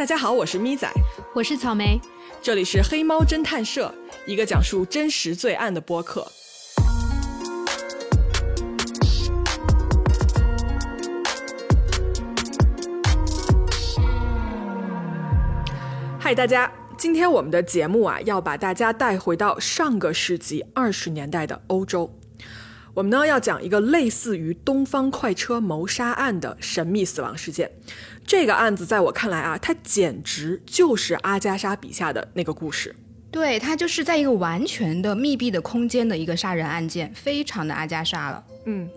大家好，我是咪仔，我是草莓，这里是黑猫侦探社，一个讲述真实罪案的播客。嗨，大家，今天我们的节目啊，要把大家带回到上个世纪二十年代的欧洲。我们呢要讲一个类似于东方快车谋杀案的神秘死亡事件。这个案子在我看来啊，它简直就是阿加莎笔下的那个故事。对，它就是在一个完全的密闭的空间的一个杀人案件，非常的阿加莎了。嗯，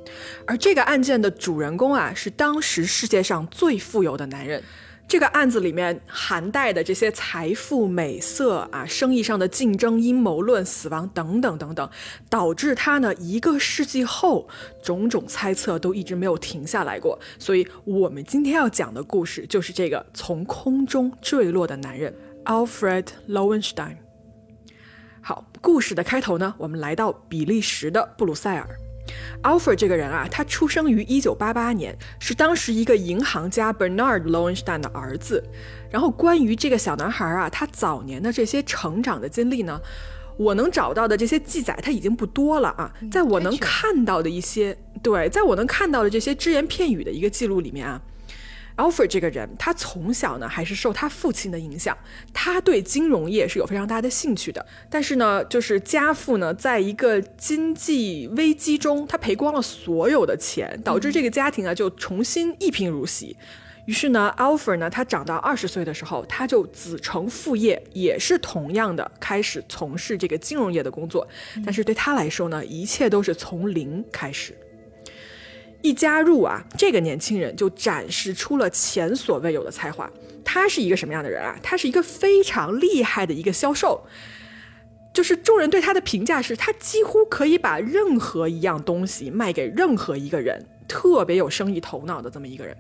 而这个案件的主人公啊，是当时世界上最富有的男人。这个案子里面含带的这些财富、美色啊，生意上的竞争、阴谋论、死亡等等等等，导致他呢一个世纪后，种种猜测都一直没有停下来过。所以，我们今天要讲的故事就是这个从空中坠落的男人 Alfred Lowenstein。好，故事的开头呢，我们来到比利时的布鲁塞尔。Alfred 这个人啊，他出生于1988年，是当时一个银行家 Bernard Lowenstein 的儿子。然后关于这个小男孩啊，他早年的这些成长的经历呢，我能找到的这些记载他已经不多了啊。在我能看到的一些，对，在我能看到的这些只言片语的一个记录里面啊。Alfred 这个人，他从小呢还是受他父亲的影响，他对金融业是有非常大的兴趣的。但是呢，就是家父呢，在一个经济危机中，他赔光了所有的钱，导致这个家庭啊就重新一贫如洗。于是呢，Alfred 呢，他长到二十岁的时候，他就子承父业，也是同样的开始从事这个金融业的工作。但是对他来说呢，一切都是从零开始。一加入啊，这个年轻人就展示出了前所未有的才华。他是一个什么样的人啊？他是一个非常厉害的一个销售，就是众人对他的评价是他几乎可以把任何一样东西卖给任何一个人，特别有生意头脑的这么一个人。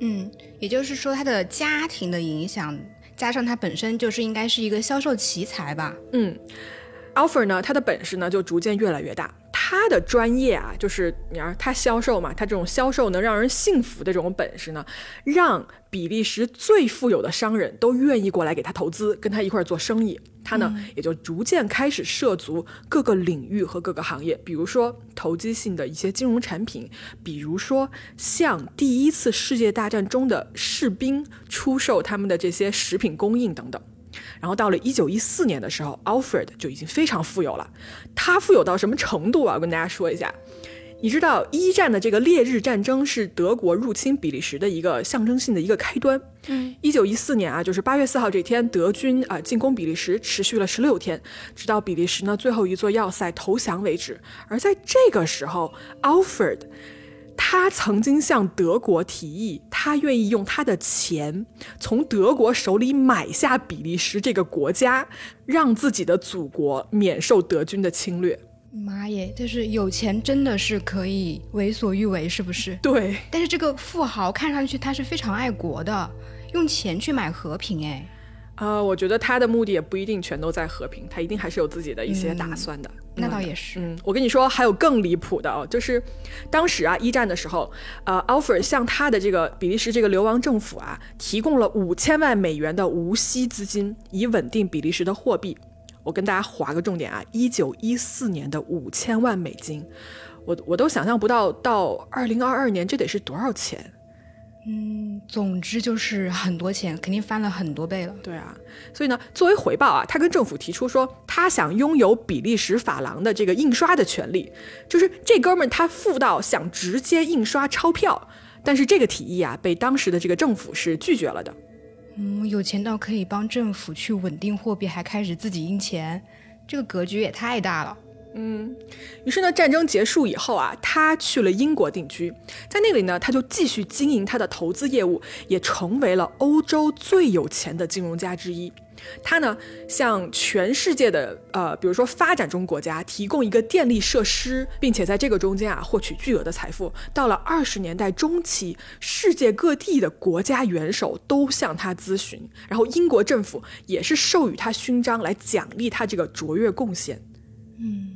嗯，也就是说，他的家庭的影响加上他本身就是应该是一个销售奇才吧？嗯，Alfred 呢，他的本事呢就逐渐越来越大。他的专业啊，就是你要他销售嘛，他这种销售能让人信服的这种本事呢，让比利时最富有的商人都愿意过来给他投资，跟他一块做生意。他呢，也就逐渐开始涉足各个领域和各个行业，比如说投机性的一些金融产品，比如说向第一次世界大战中的士兵出售他们的这些食品供应等等。然后到了一九一四年的时候，Alfred 就已经非常富有了。他富有到什么程度啊？我跟大家说一下。你知道一战的这个烈日战争是德国入侵比利时的一个象征性的一个开端。嗯，一九一四年啊，就是八月四号这天，德军啊进攻比利时，持续了十六天，直到比利时呢最后一座要塞投降为止。而在这个时候，Alfred。他曾经向德国提议，他愿意用他的钱从德国手里买下比利时这个国家，让自己的祖国免受德军的侵略。妈耶，就是有钱真的是可以为所欲为，是不是？对。但是这个富豪看上去他是非常爱国的，用钱去买和平，哎。呃，我觉得他的目的也不一定全都在和平，他一定还是有自己的一些打算的。那倒也是。嗯，我跟你说，还有更离谱的哦，就是当时啊，一战的时候，呃，Alfred 向他的这个比利时这个流亡政府啊，提供了五千万美元的无息资金，以稳定比利时的货币。我跟大家划个重点啊，一九一四年的五千万美金，我我都想象不到，到二零二二年这得是多少钱。嗯，总之就是很多钱，肯定翻了很多倍了。对啊，所以呢，作为回报啊，他跟政府提出说，他想拥有比利时法郎的这个印刷的权利，就是这哥们儿他富到想直接印刷钞票，但是这个提议啊，被当时的这个政府是拒绝了的。嗯，有钱到可以帮政府去稳定货币，还开始自己印钱，这个格局也太大了。嗯，于是呢，战争结束以后啊，他去了英国定居，在那里呢，他就继续经营他的投资业务，也成为了欧洲最有钱的金融家之一。他呢，向全世界的呃，比如说发展中国家提供一个电力设施，并且在这个中间啊，获取巨额的财富。到了二十年代中期，世界各地的国家元首都向他咨询，然后英国政府也是授予他勋章来奖励他这个卓越贡献。嗯。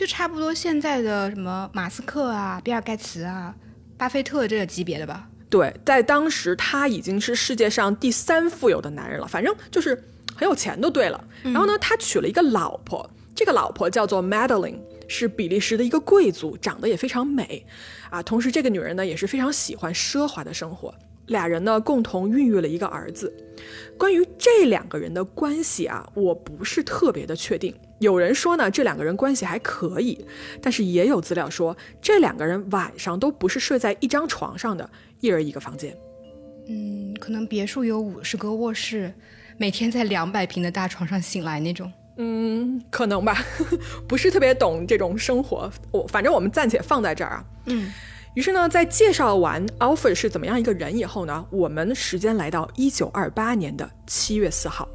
就差不多现在的什么马斯克啊、比尔盖茨啊、巴菲特这个级别的吧。对，在当时他已经是世界上第三富有的男人了，反正就是很有钱就对了。然后呢，他娶了一个老婆，这个老婆叫做 Madeline，是比利时的一个贵族，长得也非常美啊。同时，这个女人呢也是非常喜欢奢华的生活。俩人呢共同孕育了一个儿子。关于这两个人的关系啊，我不是特别的确定。有人说呢，这两个人关系还可以，但是也有资料说，这两个人晚上都不是睡在一张床上的，一人一个房间。嗯，可能别墅有五十个卧室，每天在两百平的大床上醒来那种。嗯，可能吧，不是特别懂这种生活。我反正我们暂且放在这儿啊。嗯。于是呢，在介绍完 Alfred 是怎么样一个人以后呢，我们时间来到一九二八年的七月四号。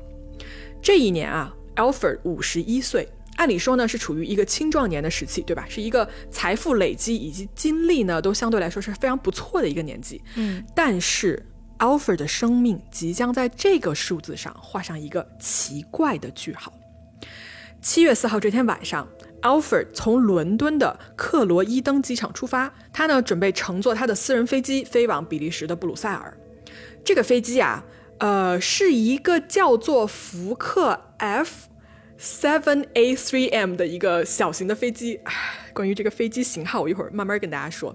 这一年啊，Alfred 五十一岁，按理说呢是处于一个青壮年的时期，对吧？是一个财富累积以及经历呢都相对来说是非常不错的一个年纪。嗯，但是 Alfred 的生命即将在这个数字上画上一个奇怪的句号。七月四号这天晚上。Alfred 从伦敦的克罗伊登机场出发，他呢准备乘坐他的私人飞机飞往比利时的布鲁塞尔。这个飞机啊，呃，是一个叫做福克 F7A3M 的一个小型的飞机。关于这个飞机型号，我一会儿慢慢跟大家说。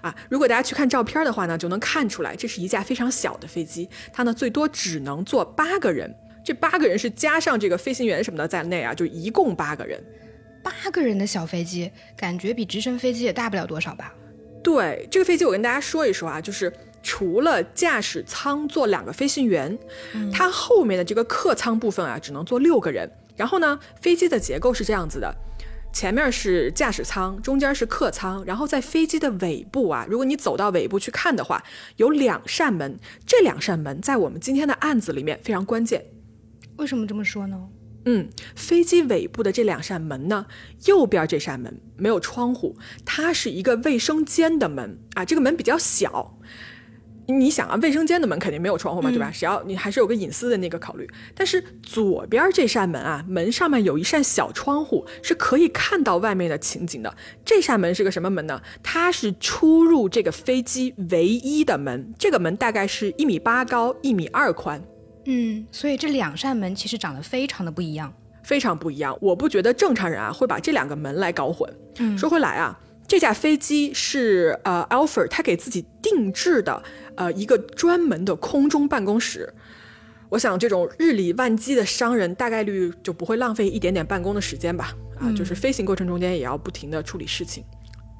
啊，如果大家去看照片的话呢，就能看出来，这是一架非常小的飞机，它呢最多只能坐八个人。这八个人是加上这个飞行员什么的在内啊，就一共八个人。八个人的小飞机，感觉比直升飞机也大不了多少吧？对，这个飞机我跟大家说一说啊，就是除了驾驶舱坐两个飞行员，它后面的这个客舱部分啊，只能坐六个人。然后呢，飞机的结构是这样子的：前面是驾驶舱，中间是客舱，然后在飞机的尾部啊，如果你走到尾部去看的话，有两扇门。这两扇门在我们今天的案子里面非常关键。为什么这么说呢？嗯，飞机尾部的这两扇门呢，右边这扇门没有窗户，它是一个卫生间的门啊。这个门比较小，你想啊，卫生间的门肯定没有窗户嘛，对吧？只要你还是有个隐私的那个考虑。但是左边这扇门啊，门上面有一扇小窗户，是可以看到外面的情景的。这扇门是个什么门呢？它是出入这个飞机唯一的门。这个门大概是一米八高，一米二宽。嗯，所以这两扇门其实长得非常的不一样，非常不一样。我不觉得正常人啊会把这两个门来搞混。嗯，说回来啊，这架飞机是呃 Alfred 他给自己定制的呃一个专门的空中办公室。我想这种日理万机的商人大概率就不会浪费一点点办公的时间吧？啊，就是飞行过程中间也要不停的处理事情。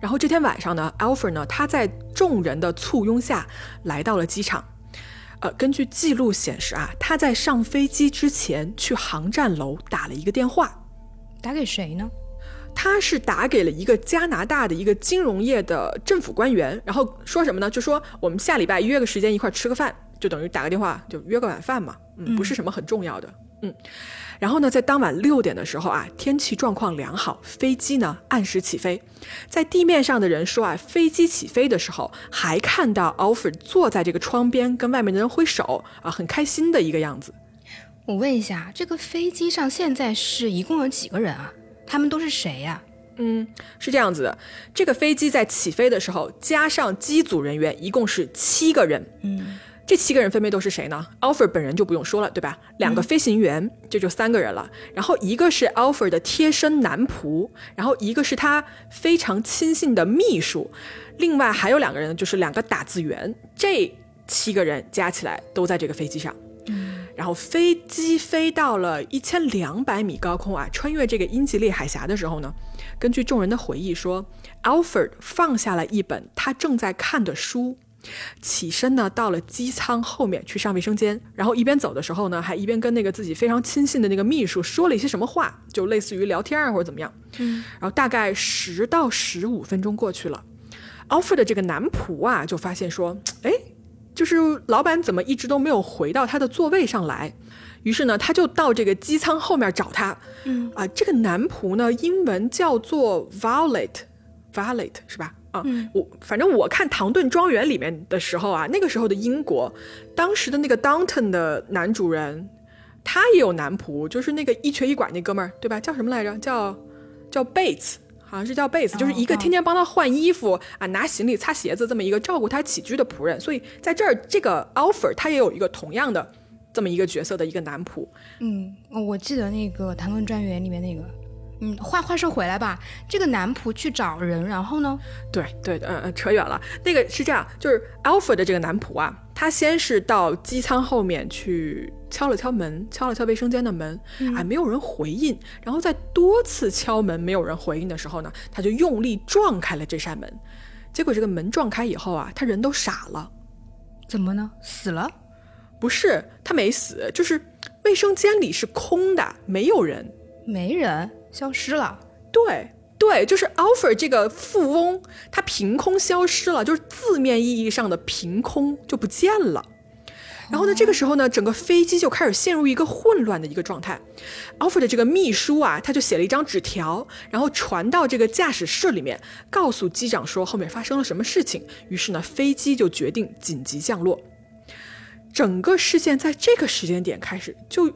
然后这天晚上呢，Alfred 呢他在众人的簇拥下来到了机场。呃，根据记录显示啊，他在上飞机之前去航站楼打了一个电话，打给谁呢？他是打给了一个加拿大的一个金融业的政府官员，然后说什么呢？就说我们下礼拜约个时间一块吃个饭，就等于打个电话就约个晚饭嘛，嗯，不是什么很重要的，嗯。然后呢，在当晚六点的时候啊，天气状况良好，飞机呢按时起飞。在地面上的人说啊，飞机起飞的时候还看到 Alfred 坐在这个窗边跟外面的人挥手啊，很开心的一个样子。我问一下，这个飞机上现在是一共有几个人啊？他们都是谁呀？嗯，是这样子的，这个飞机在起飞的时候加上机组人员一共是七个人。嗯。这七个人分别都是谁呢？Alfred 本人就不用说了，对吧？两个飞行员，这就三个人了。然后一个是 Alfred 的贴身男仆，然后一个是他非常亲信的秘书，另外还有两个人，就是两个打字员。这七个人加起来都在这个飞机上。然后飞机飞到了一千两百米高空啊，穿越这个英吉利海峡的时候呢，根据众人的回忆说，Alfred 放下了一本他正在看的书。起身呢，到了机舱后面去上卫生间，然后一边走的时候呢，还一边跟那个自己非常亲信的那个秘书说了一些什么话，就类似于聊天啊或者怎么样。嗯，然后大概十到十五分钟过去了，Alfred 的这个男仆啊就发现说，哎，就是老板怎么一直都没有回到他的座位上来，于是呢，他就到这个机舱后面找他。嗯，啊，这个男仆呢，英文叫做 Violet，Violet 是吧？嗯，我反正我看《唐顿庄园》里面的时候啊，那个时候的英国，当时的那个 Downton 的男主人，他也有男仆，就是那个一瘸一拐那哥们儿，对吧？叫什么来着？叫叫 Bates 好像是叫贝斯，就是一个天天帮他换衣服啊、拿行李、擦鞋子这么一个照顾他起居的仆人。所以在这儿，这个 offer 他也有一个同样的这么一个角色的一个男仆。嗯，我记得那个《谈论专员》里面那个。嗯，话话说回来吧，这个男仆去找人，然后呢？对对，嗯嗯，扯远了。那个是这样，就是 Alpha 的这个男仆啊，他先是到机舱后面去敲了敲门，敲了敲卫生间的门，哎，没有人回应。然后在多次敲门没有人回应的时候呢，他就用力撞开了这扇门。结果这个门撞开以后啊，他人都傻了。怎么呢？死了？不是，他没死，就是卫生间里是空的，没有人，没人。消失了，对对，就是 Alfred 这个富翁，他凭空消失了，就是字面意义上的凭空就不见了。然后呢，这个时候呢，整个飞机就开始陷入一个混乱的一个状态。Alfred 的这个秘书啊，他就写了一张纸条，然后传到这个驾驶室里面，告诉机长说后面发生了什么事情。于是呢，飞机就决定紧急降落。整个事件在这个时间点开始就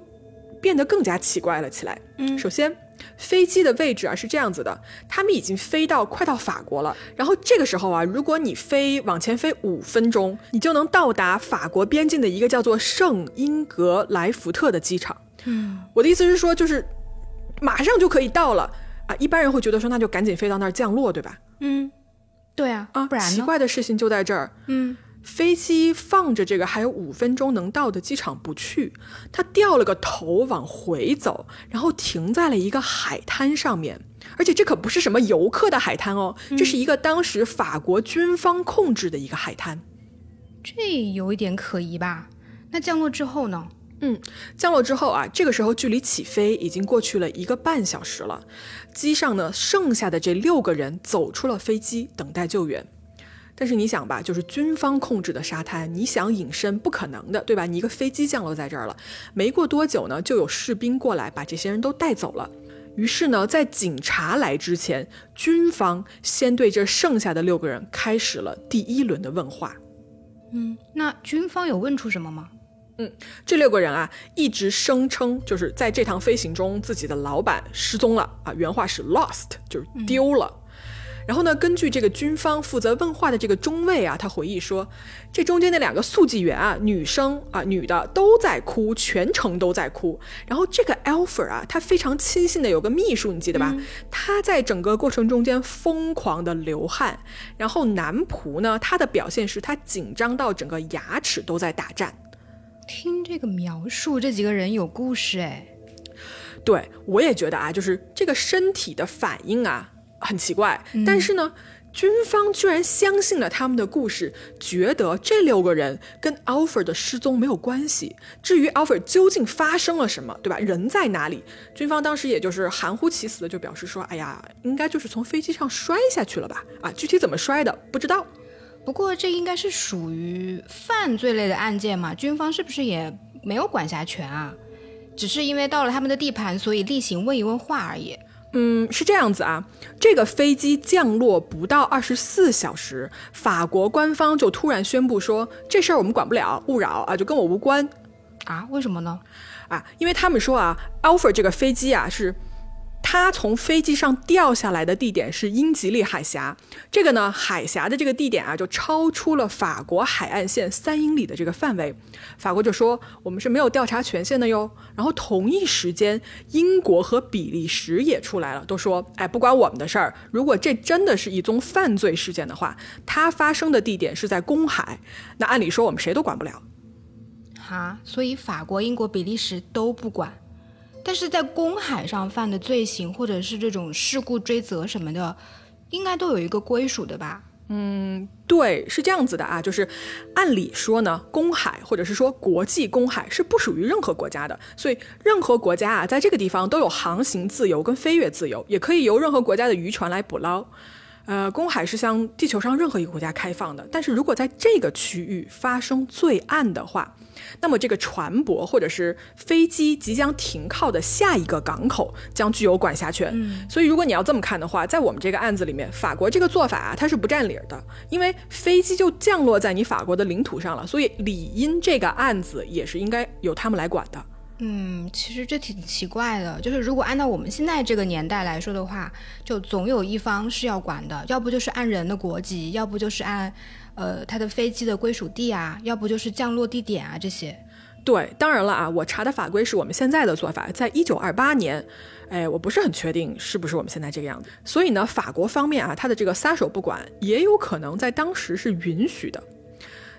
变得更加奇怪了起来。嗯，首先。飞机的位置啊是这样子的，他们已经飞到快到法国了。然后这个时候啊，如果你飞往前飞五分钟，你就能到达法国边境的一个叫做圣英格莱福特的机场。嗯，我的意思是说，就是马上就可以到了啊。一般人会觉得说，那就赶紧飞到那儿降落，对吧？嗯，对啊，啊，不然奇怪的事情就在这儿。嗯。飞机放着这个还有五分钟能到的机场不去，他掉了个头往回走，然后停在了一个海滩上面，而且这可不是什么游客的海滩哦，这是一个当时法国军方控制的一个海滩，这有一点可疑吧？那降落之后呢？嗯，降落之后啊，这个时候距离起飞已经过去了一个半小时了，机上呢剩下的这六个人走出了飞机，等待救援。但是你想吧，就是军方控制的沙滩，你想隐身不可能的，对吧？你一个飞机降落在这儿了，没过多久呢，就有士兵过来把这些人都带走了。于是呢，在警察来之前，军方先对这剩下的六个人开始了第一轮的问话。嗯，那军方有问出什么吗？嗯，这六个人啊，一直声称就是在这趟飞行中自己的老板失踪了啊，原话是 lost，就是丢了。然后呢？根据这个军方负责问话的这个中尉啊，他回忆说，这中间那两个速记员啊，女生啊，女的都在哭，全程都在哭。然后这个 Alfred 啊，他非常亲信的有个秘书，你记得吧？他在整个过程中间疯狂的流汗。然后男仆呢，他的表现是他紧张到整个牙齿都在打颤。听这个描述，这几个人有故事哎。对我也觉得啊，就是这个身体的反应啊。很奇怪，但是呢，军方居然相信了他们的故事，觉得这六个人跟 Alfred 的失踪没有关系。至于 Alfred 究竟发生了什么，对吧？人在哪里？军方当时也就是含糊其辞的就表示说：“哎呀，应该就是从飞机上摔下去了吧？啊，具体怎么摔的不知道。不过这应该是属于犯罪类的案件嘛，军方是不是也没有管辖权啊？只是因为到了他们的地盘，所以例行问一问话而已。”嗯，是这样子啊，这个飞机降落不到二十四小时，法国官方就突然宣布说这事儿我们管不了，勿扰啊，就跟我无关，啊？为什么呢？啊，因为他们说啊，Alpha 这个飞机啊是。他从飞机上掉下来的地点是英吉利海峡，这个呢，海峡的这个地点啊，就超出了法国海岸线三英里的这个范围。法国就说我们是没有调查权限的哟。然后同一时间，英国和比利时也出来了，都说，哎，不关我们的事儿。如果这真的是一宗犯罪事件的话，它发生的地点是在公海，那按理说我们谁都管不了。哈，所以法国、英国、比利时都不管。但是在公海上犯的罪行，或者是这种事故追责什么的，应该都有一个归属的吧？嗯，对，是这样子的啊，就是按理说呢，公海或者是说国际公海是不属于任何国家的，所以任何国家啊，在这个地方都有航行自由跟飞越自由，也可以由任何国家的渔船来捕捞。呃，公海是向地球上任何一个国家开放的，但是如果在这个区域发生罪案的话，那么这个船舶或者是飞机即将停靠的下一个港口将具有管辖权。所以如果你要这么看的话，在我们这个案子里面，法国这个做法啊，它是不占理儿的，因为飞机就降落在你法国的领土上了，所以理应这个案子也是应该由他们来管的。嗯，其实这挺奇怪的，就是如果按照我们现在这个年代来说的话，就总有一方是要管的，要不就是按人的国籍，要不就是按，呃，他的飞机的归属地啊，要不就是降落地点啊这些。对，当然了啊，我查的法规是我们现在的做法，在一九二八年，哎，我不是很确定是不是我们现在这个样子。所以呢，法国方面啊，他的这个撒手不管，也有可能在当时是允许的。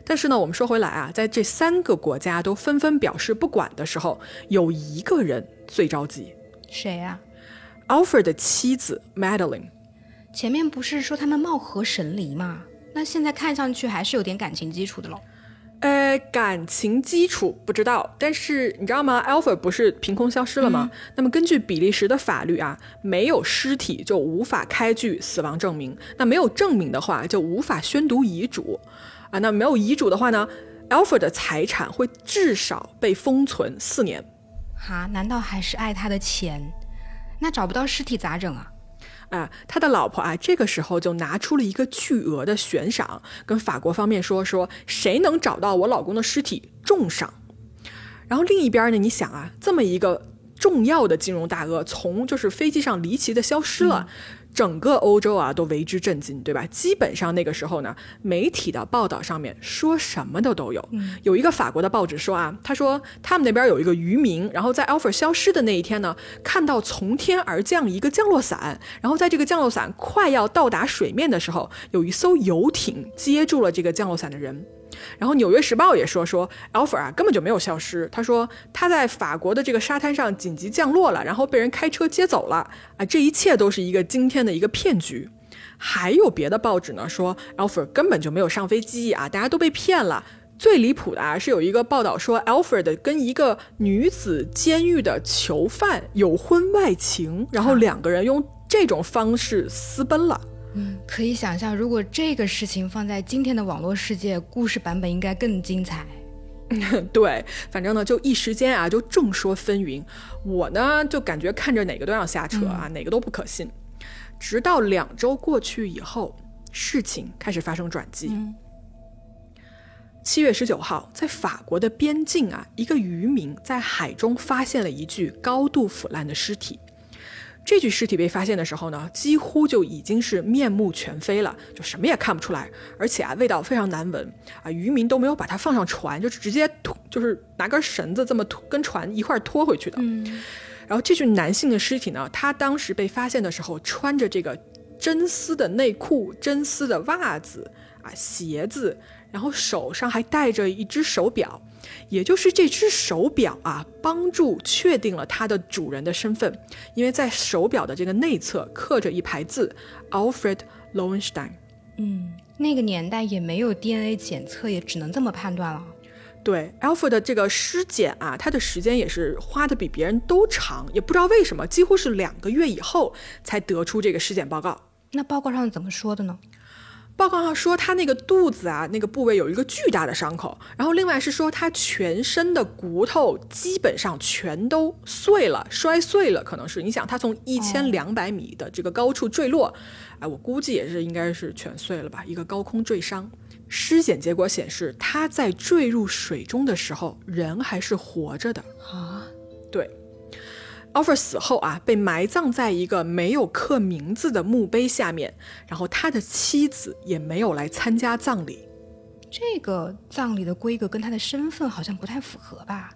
但是呢，我们说回来啊，在这三个国家都纷纷表示不管的时候，有一个人最着急，谁呀？Alfred 的妻子 Madeline。前面不是说他们貌合神离吗？那现在看上去还是有点感情基础的喽。呃，感情基础不知道，但是你知道吗？Alfred 不是凭空消失了吗？那么根据比利时的法律啊，没有尸体就无法开具死亡证明，那没有证明的话就无法宣读遗嘱。啊，那没有遗嘱的话呢？Alfred 的财产会至少被封存四年。哈，难道还是爱他的钱？那找不到尸体咋整啊？啊，他的老婆啊，这个时候就拿出了一个巨额的悬赏，跟法国方面说说，谁能找到我老公的尸体，重赏。然后另一边呢，你想啊，这么一个重要的金融大鳄，从就是飞机上离奇的消失了。整个欧洲啊都为之震惊，对吧？基本上那个时候呢，媒体的报道上面说什么的都有。有一个法国的报纸说啊，他说他们那边有一个渔民，然后在 Alfred 消失的那一天呢，看到从天而降一个降落伞，然后在这个降落伞快要到达水面的时候，有一艘游艇接住了这个降落伞的人。然后《纽约时报》也说说 Alfred 啊根本就没有消失，他说他在法国的这个沙滩上紧急降落了，然后被人开车接走了啊，这一切都是一个惊天的一个骗局。还有别的报纸呢说 Alfred 根本就没有上飞机啊，大家都被骗了。最离谱的啊是有一个报道说 Alfred 跟一个女子监狱的囚犯有婚外情，然后两个人用这种方式私奔了。嗯，可以想象，如果这个事情放在今天的网络世界，故事版本应该更精彩。对，反正呢，就一时间啊，就众说纷纭。我呢，就感觉看着哪个都要瞎扯啊，哪个都不可信。直到两周过去以后，事情开始发生转机。七月十九号，在法国的边境啊，一个渔民在海中发现了一具高度腐烂的尸体。这具尸体被发现的时候呢，几乎就已经是面目全非了，就什么也看不出来，而且啊，味道非常难闻啊。渔民都没有把它放上船，就直接拖，就是拿根绳子这么拖，跟船一块拖回去的。嗯。然后这具男性的尸体呢，他当时被发现的时候，穿着这个真丝的内裤、真丝的袜子啊、鞋子，然后手上还戴着一只手表。也就是这只手表啊，帮助确定了它的主人的身份，因为在手表的这个内侧刻着一排字：Alfred Lowenstein。嗯，那个年代也没有 DNA 检测，也只能这么判断了。对，Alfred 的这个尸检啊，它的时间也是花的比别人都长，也不知道为什么，几乎是两个月以后才得出这个尸检报告。那报告上怎么说的呢？报告上说他那个肚子啊，那个部位有一个巨大的伤口，然后另外是说他全身的骨头基本上全都碎了，摔碎了，可能是你想他从一千两百米的这个高处坠落，哎，我估计也是应该是全碎了吧，一个高空坠伤。尸检结果显示他在坠入水中的时候人还是活着的啊，对。Alfred 死后啊，被埋葬在一个没有刻名字的墓碑下面，然后他的妻子也没有来参加葬礼。这个葬礼的规格跟他的身份好像不太符合吧？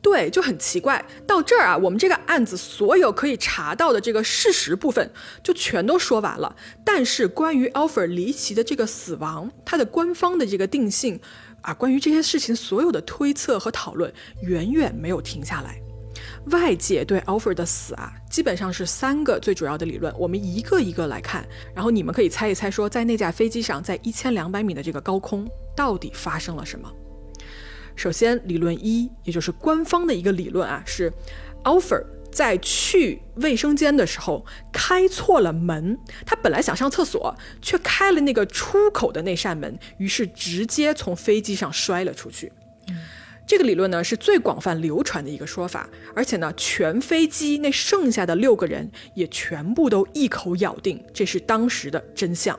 对，就很奇怪。到这儿啊，我们这个案子所有可以查到的这个事实部分就全都说完了。但是关于 Alfred 离奇的这个死亡，他的官方的这个定性啊，关于这些事情所有的推测和讨论，远远没有停下来。外界对 Alfred 的死啊，基本上是三个最主要的理论，我们一个一个来看，然后你们可以猜一猜，说在那架飞机上，在一千两百米的这个高空，到底发生了什么？首先，理论一，也就是官方的一个理论啊，是 Alfred 在去卫生间的时候开错了门，他本来想上厕所，却开了那个出口的那扇门，于是直接从飞机上摔了出去。这个理论呢是最广泛流传的一个说法，而且呢，全飞机那剩下的六个人也全部都一口咬定这是当时的真相，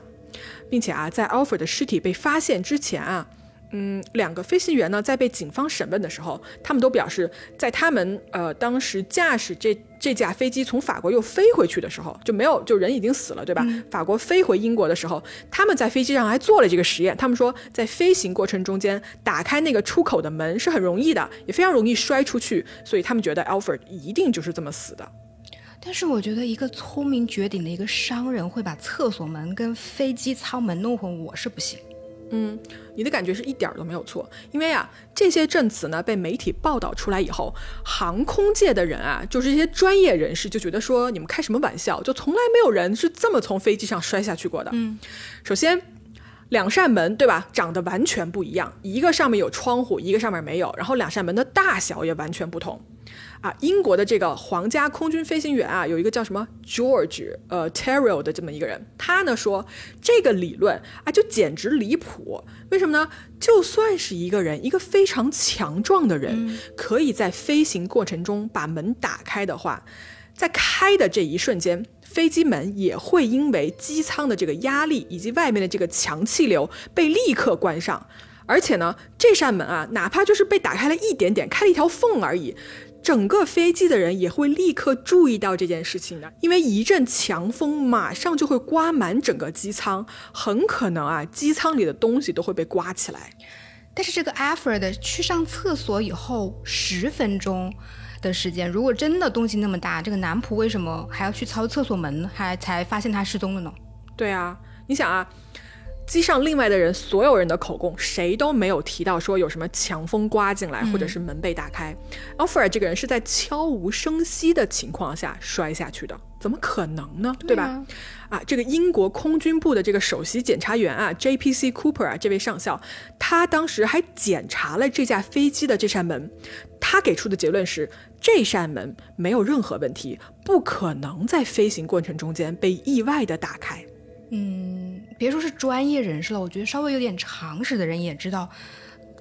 并且啊，在 Alfred 的尸体被发现之前啊，嗯，两个飞行员呢，在被警方审问的时候，他们都表示，在他们呃当时驾驶这这架飞机从法国又飞回去的时候，就没有就人已经死了，对吧？法国飞回英国的时候，他们在飞机上还做了这个实验。他们说，在飞行过程中间打开那个出口的门是很容易的，也非常容易摔出去，所以他们觉得 Alfred 一定就是这么死的。但是我觉得一个聪明绝顶的一个商人会把厕所门跟飞机舱门弄混，我是不行。嗯，你的感觉是一点儿都没有错，因为啊，这些证词呢被媒体报道出来以后，航空界的人啊，就是这些专业人士就觉得说，你们开什么玩笑？就从来没有人是这么从飞机上摔下去过的。嗯，首先，两扇门对吧，长得完全不一样，一个上面有窗户，一个上面没有，然后两扇门的大小也完全不同。啊，英国的这个皇家空军飞行员啊，有一个叫什么 George 呃 Terrell 的这么一个人，他呢说这个理论啊就简直离谱。为什么呢？就算是一个人，一个非常强壮的人，可以在飞行过程中把门打开的话，在开的这一瞬间，飞机门也会因为机舱的这个压力以及外面的这个强气流被立刻关上。而且呢，这扇门啊，哪怕就是被打开了一点点，开了一条缝而已。整个飞机的人也会立刻注意到这件事情的，因为一阵强风马上就会刮满整个机舱，很可能啊，机舱里的东西都会被刮起来。但是这个 Alfred 去上厕所以后十分钟的时间，如果真的动静那么大，这个男仆为什么还要去操厕所门，还才发现他失踪了呢？对啊，你想啊。机上另外的人，所有人的口供，谁都没有提到说有什么强风刮进来，或者是门被打开。奥弗尔这个人是在悄无声息的情况下摔下去的，怎么可能呢？对吧？啊，这个英国空军部的这个首席检察员啊，J.P.C. Cooper 啊，这位上校，他当时还检查了这架飞机的这扇门，他给出的结论是，这扇门没有任何问题，不可能在飞行过程中间被意外的打开。嗯，别说是专业人士了，我觉得稍微有点常识的人也知道，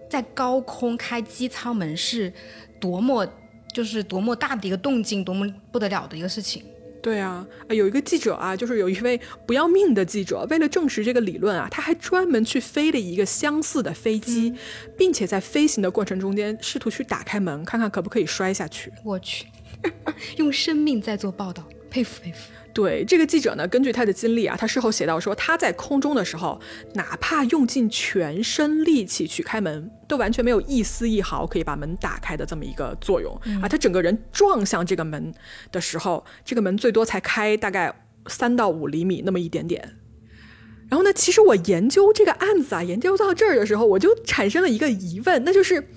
在高空开机舱门是多么就是多么大的一个动静，多么不得了的一个事情。对啊，有一个记者啊，就是有一位不要命的记者，为了证实这个理论啊，他还专门去飞了一个相似的飞机，并且在飞行的过程中间试图去打开门，看看可不可以摔下去。我去，用生命在做报道，佩服佩服。对这个记者呢，根据他的经历啊，他事后写到说，他在空中的时候，哪怕用尽全身力气去开门，都完全没有一丝一毫可以把门打开的这么一个作用啊。他整个人撞向这个门的时候，这个门最多才开大概三到五厘米那么一点点。然后呢，其实我研究这个案子啊，研究到这儿的时候，我就产生了一个疑问，那就是。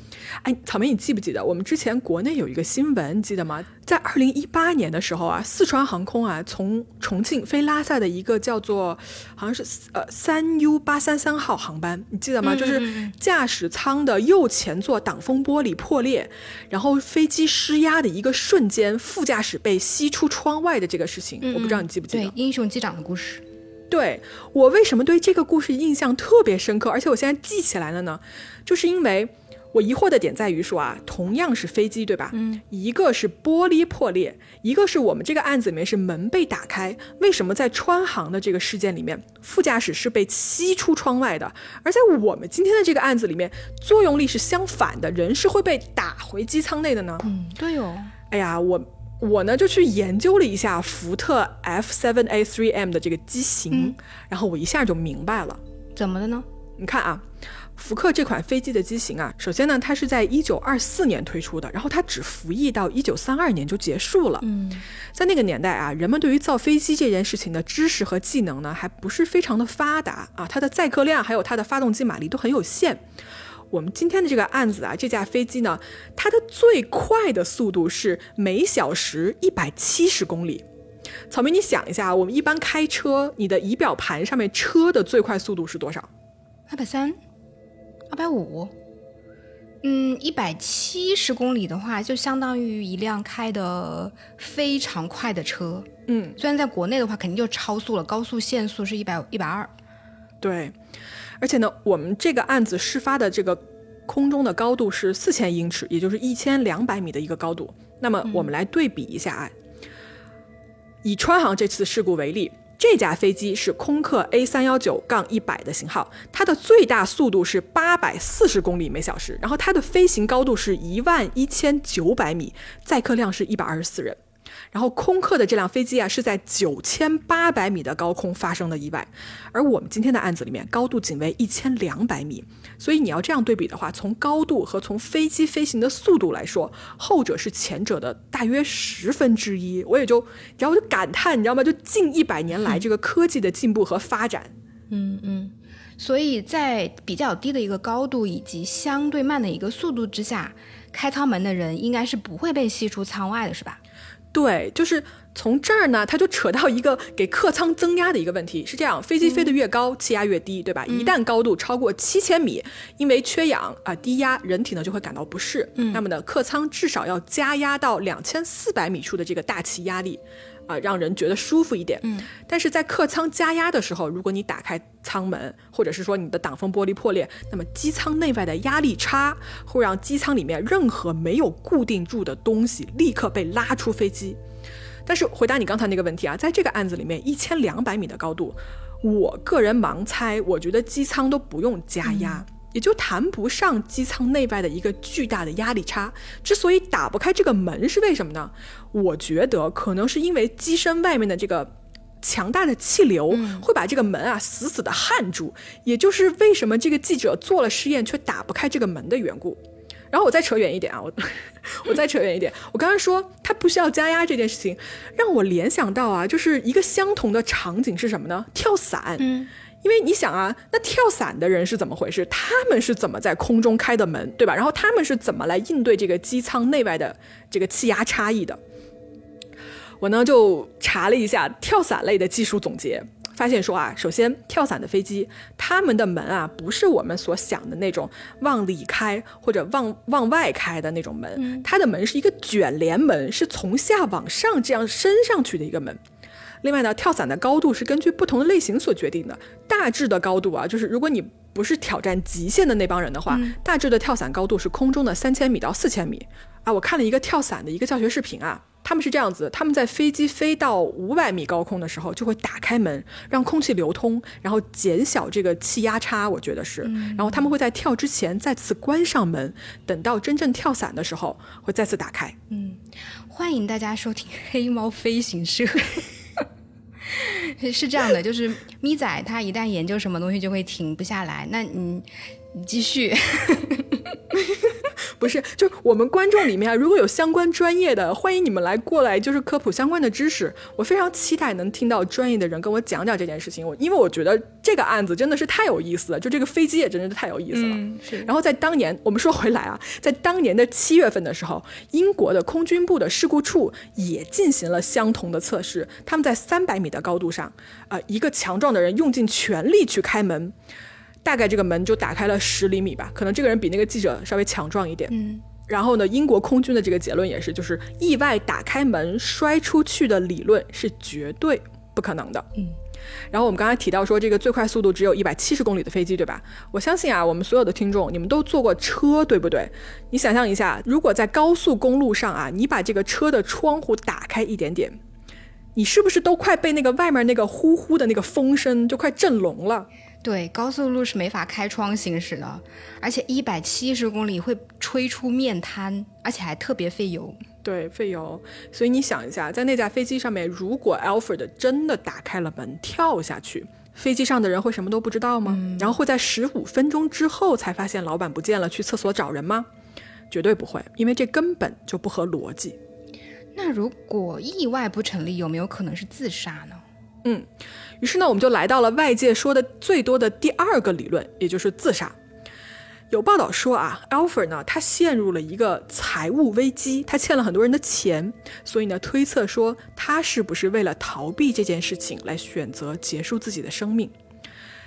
哎，草莓，你记不记得我们之前国内有一个新闻，你记得吗？在二零一八年的时候啊，四川航空啊从重庆飞拉萨的一个叫做好像是呃三 U 八三三号航班，你记得吗？就是驾驶舱的右前座挡风玻璃破裂，然后飞机失压的一个瞬间，副驾驶被吸出窗外的这个事情，我不知道你记不记得？对，英雄机长的故事。对我为什么对这个故事印象特别深刻，而且我现在记起来了呢？就是因为。我疑惑的点在于说啊，同样是飞机，对吧？嗯，一个是玻璃破裂，一个是我们这个案子里面是门被打开。为什么在川航的这个事件里面，副驾驶是被吸出窗外的，而在我们今天的这个案子里面，作用力是相反的，人是会被打回机舱内的呢？嗯，对哦。哎呀，我我呢就去研究了一下福特 F7A3M 的这个机型，然后我一下就明白了，怎么的呢？你看啊。福克这款飞机的机型啊，首先呢，它是在一九二四年推出的，然后它只服役到一九三二年就结束了。嗯，在那个年代啊，人们对于造飞机这件事情的知识和技能呢，还不是非常的发达啊，它的载客量还有它的发动机马力都很有限。我们今天的这个案子啊，这架飞机呢，它的最快的速度是每小时一百七十公里。草莓，你想一下，我们一般开车，你的仪表盘上面车的最快速度是多少？二百三。二百五，嗯，一百七十公里的话，就相当于一辆开的非常快的车。嗯，虽然在国内的话，肯定就超速了，高速限速是一百一百二。对，而且呢，我们这个案子事发的这个空中的高度是四千英尺，也就是一千两百米的一个高度。那么我们来对比一下啊，以川航这次事故为例。这架飞机是空客 A 三幺九杠一百的型号，它的最大速度是八百四十公里每小时，然后它的飞行高度是一万一千九百米，载客量是一百二十四人。然后空客的这辆飞机啊，是在九千八百米的高空发生的意外，而我们今天的案子里面高度仅为一千两百米，所以你要这样对比的话，从高度和从飞机飞行的速度来说，后者是前者的大约十分之一。我也就，然后就感叹，你知道吗？就近一百年来这个科技的进步和发展，嗯嗯，所以在比较低的一个高度以及相对慢的一个速度之下，开舱门的人应该是不会被吸出舱外的，是吧？对，就是从这儿呢，它就扯到一个给客舱增压的一个问题。是这样，飞机飞得越高，气压越低，对吧？一旦高度超过七千米，因为缺氧啊、低压，人体呢就会感到不适。嗯，那么呢，客舱至少要加压到两千四百米处的这个大气压力，啊，让人觉得舒服一点。嗯，但是在客舱加压的时候，如果你打开舱门，或者是说你的挡风玻璃破裂，那么机舱内外的压力差会让机舱里面任何没有固定住的东西立刻被拉出飞机。但是回答你刚才那个问题啊，在这个案子里面，一千两百米的高度，我个人盲猜，我觉得机舱都不用加压，也就谈不上机舱内外的一个巨大的压力差。之所以打不开这个门是为什么呢？我觉得可能是因为机身外面的这个强大的气流会把这个门啊死死的焊住，也就是为什么这个记者做了试验却打不开这个门的缘故。然后我再扯远一点啊，我 我再扯远一点，我刚刚说他不需要加压这件事情，让我联想到啊，就是一个相同的场景是什么呢？跳伞。嗯，因为你想啊，那跳伞的人是怎么回事？他们是怎么在空中开的门，对吧？然后他们是怎么来应对这个机舱内外的这个气压差异的？我呢就查了一下跳伞类的技术总结。发现说啊，首先跳伞的飞机，他们的门啊，不是我们所想的那种往里开或者往往外开的那种门，它的门是一个卷帘门，是从下往上这样伸上去的一个门。另外呢，跳伞的高度是根据不同的类型所决定的，大致的高度啊，就是如果你不是挑战极限的那帮人的话，大致的跳伞高度是空中的三千米到四千米啊。我看了一个跳伞的一个教学视频啊。他们是这样子，他们在飞机飞到五百米高空的时候，就会打开门，让空气流通，然后减小这个气压差。我觉得是，然后他们会在跳之前再次关上门，等到真正跳伞的时候会再次打开。嗯，欢迎大家收听黑猫飞行社。是这样的，就是咪仔他一旦研究什么东西就会停不下来。那你你继续。不是，就是我们观众里面啊，如果有相关专业的，欢迎你们来过来，就是科普相关的知识。我非常期待能听到专业的人跟我讲讲这件事情。我因为我觉得这个案子真的是太有意思了，就这个飞机也真的是太有意思了。是。然后在当年，我们说回来啊，在当年的七月份的时候，英国的空军部的事故处也进行了相同的测试。他们在三百米的高度上，呃，一个强壮的人用尽全力去开门。大概这个门就打开了十厘米吧，可能这个人比那个记者稍微强壮一点。嗯，然后呢，英国空军的这个结论也是，就是意外打开门摔出去的理论是绝对不可能的。嗯，然后我们刚才提到说这个最快速度只有一百七十公里的飞机，对吧？我相信啊，我们所有的听众你们都坐过车，对不对？你想象一下，如果在高速公路上啊，你把这个车的窗户打开一点点，你是不是都快被那个外面那个呼呼的那个风声就快震聋了？对，高速路是没法开窗行驶的，而且一百七十公里会吹出面瘫，而且还特别费油。对，费油。所以你想一下，在那架飞机上面，如果 Alfred 真的打开了门跳下去，飞机上的人会什么都不知道吗？然后会在十五分钟之后才发现老板不见了，去厕所找人吗？绝对不会，因为这根本就不合逻辑。那如果意外不成立，有没有可能是自杀呢？嗯。于是呢，我们就来到了外界说的最多的第二个理论，也就是自杀。有报道说啊，Alfred 呢，他陷入了一个财务危机，他欠了很多人的钱，所以呢，推测说他是不是为了逃避这件事情来选择结束自己的生命。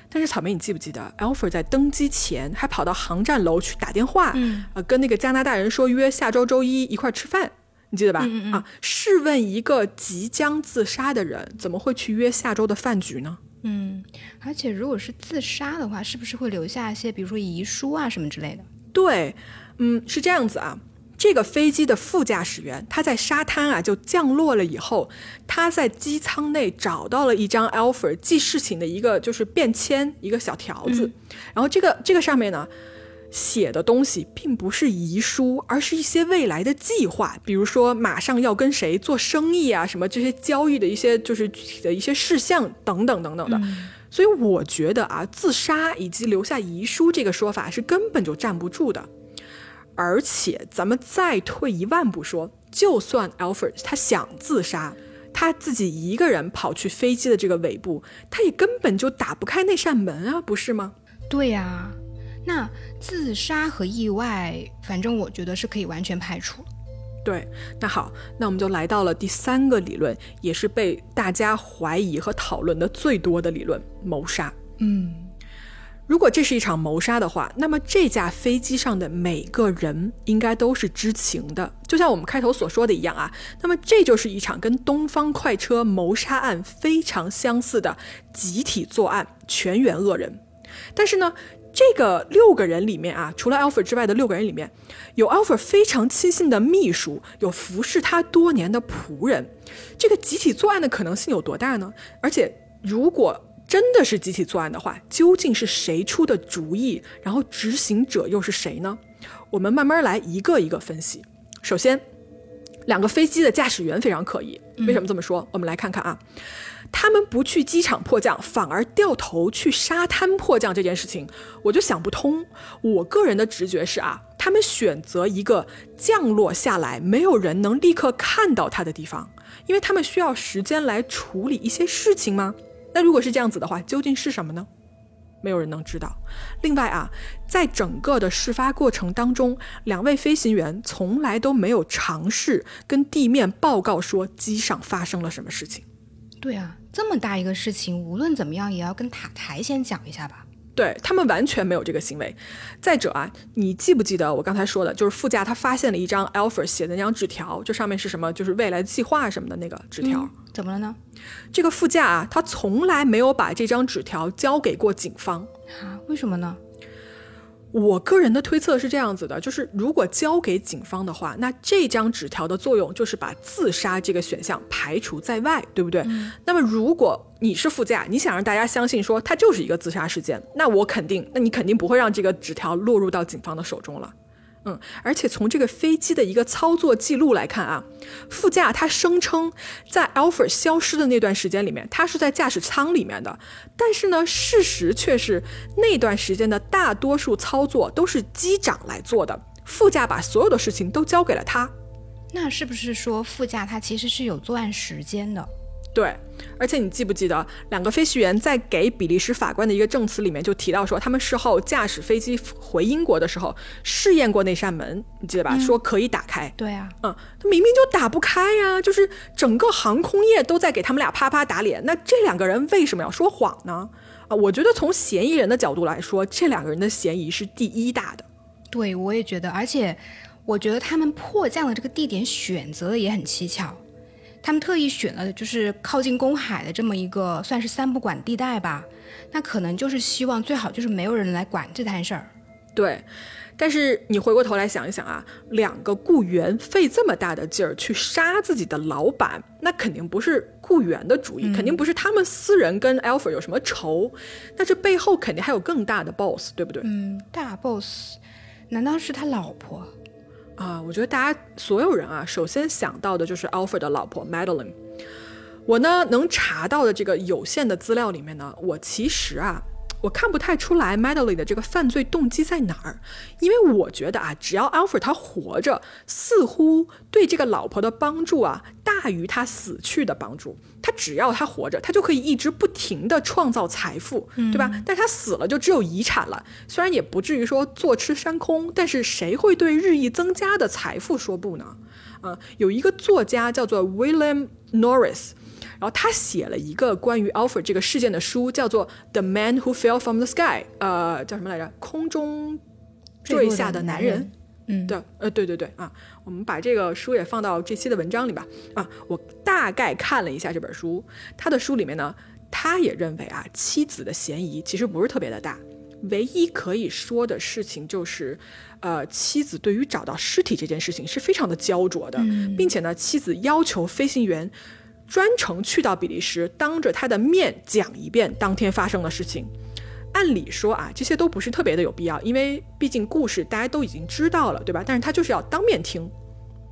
但是草莓，你记不记得 Alfred 在登机前还跑到航站楼去打电话，呃，跟那个加拿大人说约下周周一一块吃饭。你记得吧？啊，试问一个即将自杀的人，怎么会去约下周的饭局呢？嗯，而且如果是自杀的话，是不是会留下一些，比如说遗书啊什么之类的？对，嗯，是这样子啊。这个飞机的副驾驶员他在沙滩啊就降落了以后，他在机舱内找到了一张 Alfred 记事情的一个就是便签一个小条子，然后这个这个上面呢。写的东西并不是遗书，而是一些未来的计划，比如说马上要跟谁做生意啊，什么这些交易的一些就是具体的一些事项等等等等的。所以我觉得啊，自杀以及留下遗书这个说法是根本就站不住的。而且咱们再退一万步说，就算 Alfred 他想自杀，他自己一个人跑去飞机的这个尾部，他也根本就打不开那扇门啊，不是吗？对呀。那自杀和意外，反正我觉得是可以完全排除。对，那好，那我们就来到了第三个理论，也是被大家怀疑和讨论的最多的理论——谋杀。嗯，如果这是一场谋杀的话，那么这架飞机上的每个人应该都是知情的，就像我们开头所说的一样啊。那么这就是一场跟东方快车谋杀案非常相似的集体作案，全员恶人。但是呢？这个六个人里面啊，除了 Alfred 之外的六个人里面，有 Alfred 非常亲信的秘书，有服侍他多年的仆人。这个集体作案的可能性有多大呢？而且，如果真的是集体作案的话，究竟是谁出的主意？然后执行者又是谁呢？我们慢慢来，一个一个分析。首先，两个飞机的驾驶员非常可疑。为什么这么说？我们来看看啊。他们不去机场迫降，反而掉头去沙滩迫降这件事情，我就想不通。我个人的直觉是啊，他们选择一个降落下来没有人能立刻看到他的地方，因为他们需要时间来处理一些事情吗？那如果是这样子的话，究竟是什么呢？没有人能知道。另外啊，在整个的事发过程当中，两位飞行员从来都没有尝试跟地面报告说机上发生了什么事情。对啊，这么大一个事情，无论怎么样也要跟塔台先讲一下吧。对他们完全没有这个行为。再者啊，你记不记得我刚才说的，就是副驾他发现了一张 Alpha 写的那张纸条，这上面是什么？就是未来计划什么的那个纸条。怎么了呢？这个副驾啊，他从来没有把这张纸条交给过警方啊？为什么呢？我个人的推测是这样子的，就是如果交给警方的话，那这张纸条的作用就是把自杀这个选项排除在外，对不对？那么如果你是副驾，你想让大家相信说它就是一个自杀事件，那我肯定，那你肯定不会让这个纸条落入到警方的手中了。嗯，而且从这个飞机的一个操作记录来看啊，副驾他声称在 Alfred 消失的那段时间里面，他是在驾驶舱里面的。但是呢，事实却是那段时间的大多数操作都是机长来做的，副驾把所有的事情都交给了他。那是不是说副驾他其实是有作案时间的？对，而且你记不记得，两个飞行员在给比利时法官的一个证词里面就提到说，他们事后驾驶飞机回英国的时候试验过那扇门，你记得吧？说可以打开。对啊，嗯，他明明就打不开呀，就是整个航空业都在给他们俩啪啪打脸，那这两个人为什么要说谎呢？啊，我觉得从嫌疑人的角度来说，这两个人的嫌疑是第一大的。对，我也觉得，而且我觉得他们迫降的这个地点选择的也很蹊跷。他们特意选了就是靠近公海的这么一个算是三不管地带吧，那可能就是希望最好就是没有人来管这摊事儿。对，但是你回过头来想一想啊，两个雇员费这么大的劲儿去杀自己的老板，那肯定不是雇员的主意，肯定不是他们私人跟 Alfred 有什么仇，那这背后肯定还有更大的 boss，对不对？嗯，大 boss，难道是他老婆？啊，我觉得大家所有人啊，首先想到的就是 Alfred 的老婆 Madeline。我呢能查到的这个有限的资料里面呢，我其实啊。我看不太出来 Madeline 的这个犯罪动机在哪儿，因为我觉得啊，只要 Alfred 他活着，似乎对这个老婆的帮助啊大于他死去的帮助。他只要他活着，他就可以一直不停的创造财富，对吧？但他死了就只有遗产了，虽然也不至于说坐吃山空，但是谁会对日益增加的财富说不呢？啊，有一个作家叫做 William Norris。然后他写了一个关于 Alfred 这个事件的书，叫做《The Man Who Fell from the Sky》，呃，叫什么来着？空中坠下的男人。嗯，对，呃，对对对啊，我们把这个书也放到这期的文章里吧。啊，我大概看了一下这本书，他的书里面呢，他也认为啊，妻子的嫌疑其实不是特别的大。唯一可以说的事情就是，呃，妻子对于找到尸体这件事情是非常的焦灼的，并且呢，妻子要求飞行员专程去到比利时，当着他的面讲一遍当天发生的事情。按理说啊，这些都不是特别的有必要，因为毕竟故事大家都已经知道了，对吧？但是他就是要当面听，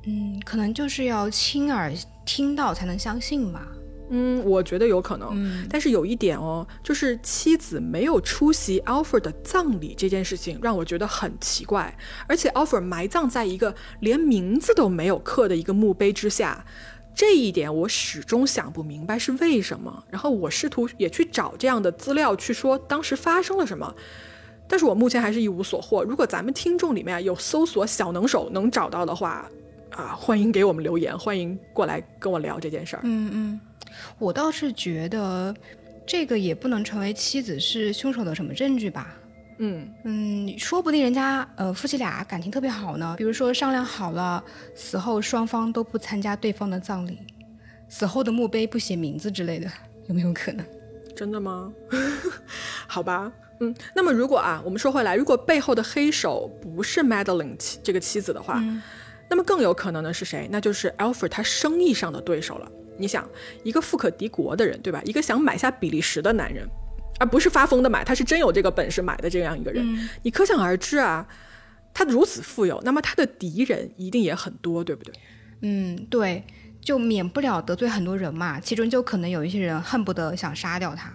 嗯，可能就是要亲耳听到才能相信吧。嗯，我觉得有可能，但是有一点哦，就是妻子没有出席 Alfred 的葬礼这件事情，让我觉得很奇怪。而且 Alfred 埋葬在一个连名字都没有刻的一个墓碑之下，这一点我始终想不明白是为什么。然后我试图也去找这样的资料，去说当时发生了什么，但是我目前还是一无所获。如果咱们听众里面有搜索小能手能找到的话，啊，欢迎给我们留言，欢迎过来跟我聊这件事儿。嗯嗯。我倒是觉得，这个也不能成为妻子是凶手的什么证据吧。嗯嗯，说不定人家呃夫妻俩感情特别好呢。比如说商量好了，死后双方都不参加对方的葬礼，死后的墓碑不写名字之类的，有没有可能？真的吗？好吧，嗯，那么如果啊，我们说回来，如果背后的黑手不是 Madeline 妻这个妻子的话，那么更有可能的是谁？那就是 Alfred 他生意上的对手了。你想，一个富可敌国的人，对吧？一个想买下比利时的男人，而不是发疯的买，他是真有这个本事买的这样一个人。你可想而知啊，他如此富有，那么他的敌人一定也很多，对不对？嗯，对，就免不了得罪很多人嘛。其中就可能有一些人恨不得想杀掉他。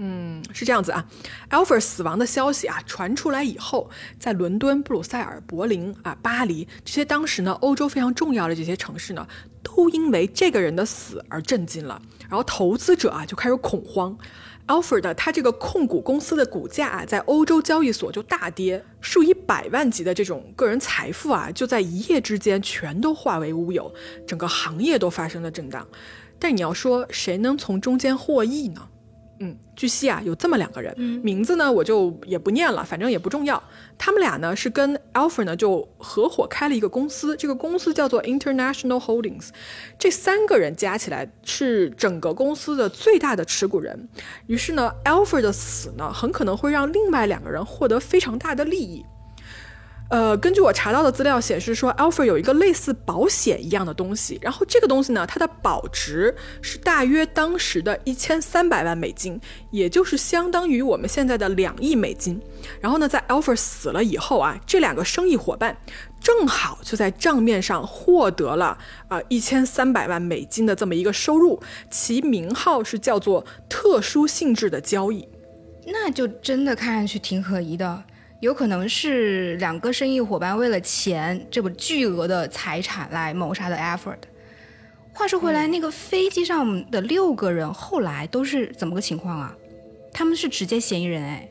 嗯，是这样子啊。Alfred 死亡的消息啊传出来以后，在伦敦、布鲁塞尔、柏林啊、巴黎这些当时呢欧洲非常重要的这些城市呢。都因为这个人的死而震惊了，然后投资者啊就开始恐慌。Alfred 他这个控股公司的股价啊在欧洲交易所就大跌，数以百万级的这种个人财富啊就在一夜之间全都化为乌有，整个行业都发生了震荡。但你要说谁能从中间获益呢？嗯，据悉啊，有这么两个人，名字呢我就也不念了，反正也不重要。他们俩呢是跟 Alfred 呢就合伙开了一个公司，这个公司叫做 International Holdings。这三个人加起来是整个公司的最大的持股人。于是呢，Alfred 的死呢很可能会让另外两个人获得非常大的利益。呃，根据我查到的资料显示说，Alfred 有一个类似保险一样的东西，然后这个东西呢，它的保值是大约当时的一千三百万美金，也就是相当于我们现在的两亿美金。然后呢，在 Alfred 死了以后啊，这两个生意伙伴正好就在账面上获得了啊一千三百万美金的这么一个收入，其名号是叫做特殊性质的交易，那就真的看上去挺可疑的。有可能是两个生意伙伴为了钱，这么巨额的财产来谋杀的 effort。话说回来，那个飞机上的六个人后来都是怎么个情况啊？他们是直接嫌疑人哎？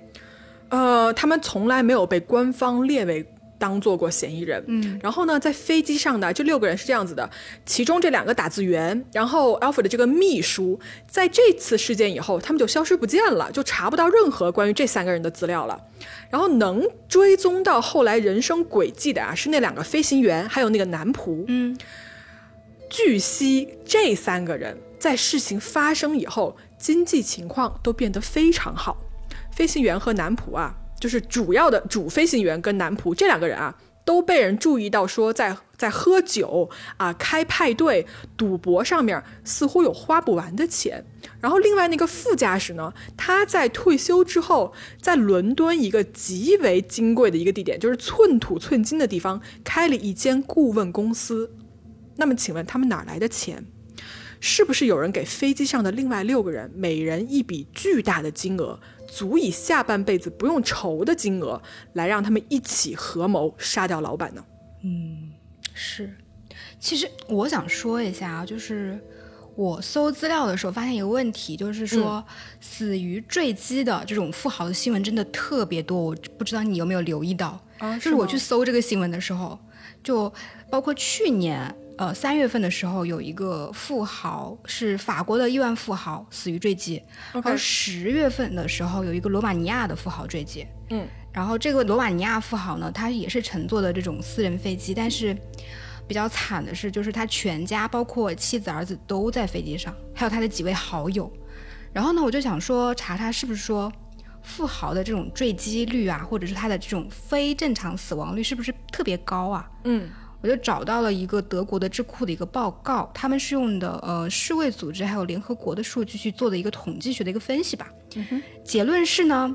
呃，他们从来没有被官方列为。当做过嫌疑人，嗯，然后呢，在飞机上的这六个人是这样子的，其中这两个打字员，然后 Alfred 的这个秘书，在这次事件以后，他们就消失不见了，就查不到任何关于这三个人的资料了。然后能追踪到后来人生轨迹的啊，是那两个飞行员，还有那个男仆，嗯。据悉，这三个人在事情发生以后，经济情况都变得非常好。飞行员和男仆啊。就是主要的主飞行员跟男仆这两个人啊，都被人注意到说在在喝酒啊、开派对、赌博上面似乎有花不完的钱。然后另外那个副驾驶呢，他在退休之后，在伦敦一个极为金贵的一个地点，就是寸土寸金的地方，开了一间顾问公司。那么请问他们哪来的钱？是不是有人给飞机上的另外六个人每人一笔巨大的金额？足以下半辈子不用愁的金额，来让他们一起合谋杀掉老板呢？嗯，是。其实我想说一下啊，就是我搜资料的时候发现一个问题，就是说死于坠机的这种富豪的新闻真的特别多。我不知道你有没有留意到啊？就是我去搜这个新闻的时候，就包括去年。呃，三月份的时候有一个富豪是法国的亿万富豪死于坠机，而十月份的时候有一个罗马尼亚的富豪坠机。嗯，然后这个罗马尼亚富豪呢，他也是乘坐的这种私人飞机，但是比较惨的是，就是他全家包括妻子儿子都在飞机上，还有他的几位好友。然后呢，我就想说查查是不是说富豪的这种坠机率啊，或者是他的这种非正常死亡率是不是特别高啊？嗯，我就找到了一个德国的智库的一个报告，他们是用的呃世卫组织还有联合国的数据去做的一个统计学的一个分析吧。结论是呢，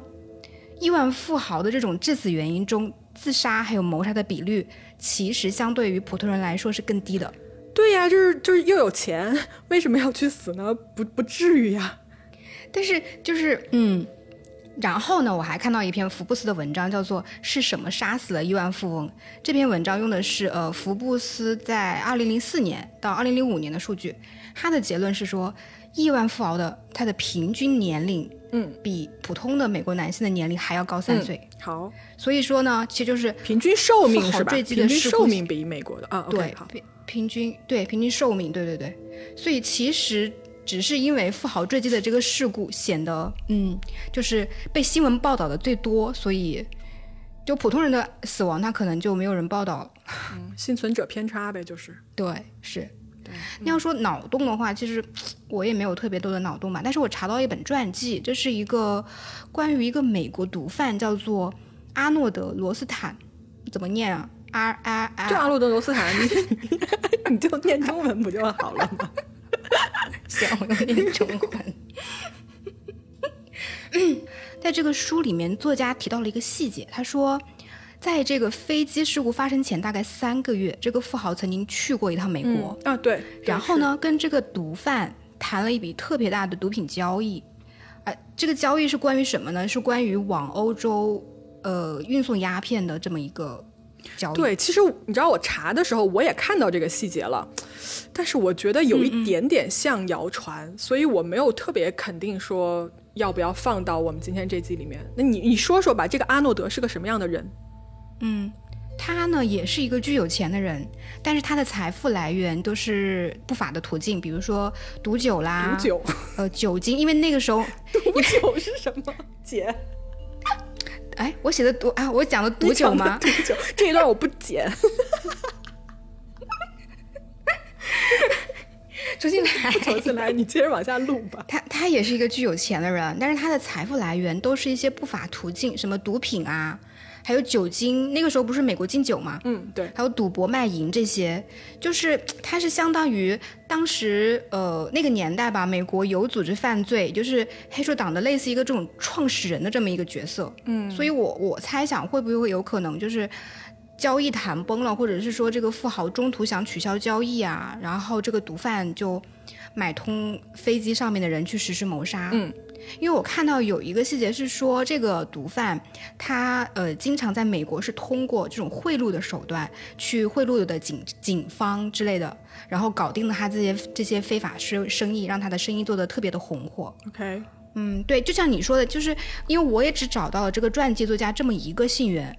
亿万富豪的这种致死原因中，自杀还有谋杀的比率，其实相对于普通人来说是更低的。对呀，就是就是又有钱，为什么要去死呢？不不至于呀。但是就是嗯，然后呢，我还看到一篇福布斯的文章，叫做《是什么杀死了亿万富翁》。这篇文章用的是呃福布斯在二零零四年到二零零五年的数据，它的结论是说，亿万富豪的他的平均年龄，嗯，比普通的美国男性的年龄还要高三岁。好，所以说呢，其实就是平均寿命是吧？平均寿命比美国的啊对平平均对平均寿命，对对对，所以其实只是因为富豪坠机的这个事故显得嗯，就是被新闻报道的最多，所以就普通人的死亡，他可能就没有人报道了。嗯幸存者偏差呗，就是。对，是。你要说脑洞的话，其实我也没有特别多的脑洞吧，但是我查到一本传记，这是一个关于一个美国毒贩，叫做阿诺德·罗斯坦，怎么念啊 R 就 R 阿诺德罗斯坦，你 你就念中文不就好了吗？行，我用念中文。在这个书里面，作家提到了一个细节，他说，在这个飞机事故发生前大概三个月，这个富豪曾经去过一趟美国，啊，对。然后呢，跟这个毒贩谈了一笔特别大的毒品交易。哎、这个交易是关于什么呢？是关于往欧洲呃运送鸦片的这么一个交易。对，其实你知道，我查的时候我也看到这个细节了，但是我觉得有一点点像谣传，所以我没有特别肯定说要不要放到我们今天这集里面。那你你说说吧，这个阿诺德是个什么样的人？嗯，他呢也是一个巨有钱的人，但是他的财富来源都是不法的途径，比如说毒酒啦，毒酒，呃酒精，因为那个时候，毒酒是什么？姐，哎，我写的毒啊，我讲的毒酒吗？毒酒 这一段我不剪。重新来，重新来，你接着往下录吧。他他也是一个巨有钱的人，但是他的财富来源都是一些不法途径，什么毒品啊，还有酒精。那个时候不是美国禁酒嘛，嗯，对，还有赌博卖淫这些，就是它是相当于当时呃那个年代吧，美国有组织犯罪，就是黑手党的类似一个这种创始人的这么一个角色。嗯，所以我我猜想会不会有可能就是。交易谈崩了，或者是说这个富豪中途想取消交易啊，然后这个毒贩就买通飞机上面的人去实施谋杀。嗯，因为我看到有一个细节是说，这个毒贩他呃经常在美国是通过这种贿赂的手段去贿赂的警警方之类的，然后搞定了他这些这些非法生生意，让他的生意做得特别的红火。OK，嗯，对，就像你说的，就是因为我也只找到了这个传记作家这么一个信源，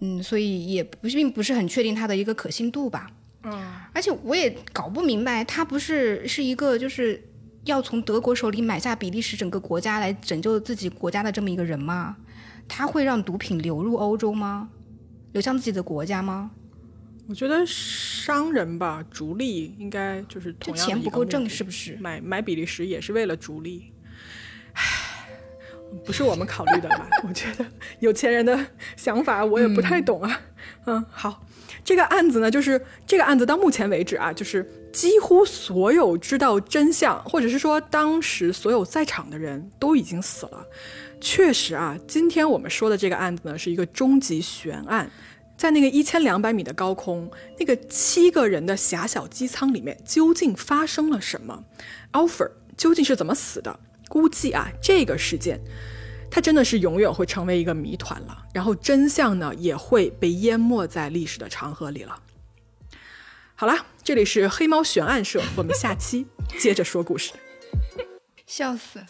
嗯，所以也不并不是很确定他的一个可信度吧。嗯，而且我也搞不明白，他不是是一个就是要从德国手里买下比利时整个国家来拯救自己国家的这么一个人吗？他会让毒品流入欧洲吗？流向自己的国家吗？我觉得商人吧，逐利应该就是同样的钱不够挣是不是？买买比利时也是为了逐利，唉，不是我们考虑的吧？我觉得有钱人的想法我也不太懂啊。嗯好，这个案子呢，就是这个案子到目前为止啊，就是几乎所有知道真相，或者是说当时所有在场的人都已经死了。确实啊，今天我们说的这个案子呢，是一个终极悬案。在那个一千两百米的高空，那个七个人的狭小机舱里面究竟发生了什么？Alfer 究竟是怎么死的？估计啊，这个事件，它真的是永远会成为一个谜团了。然后真相呢，也会被淹没在历史的长河里了。好了，这里是黑猫悬案社，我们下期接着说故事。笑死。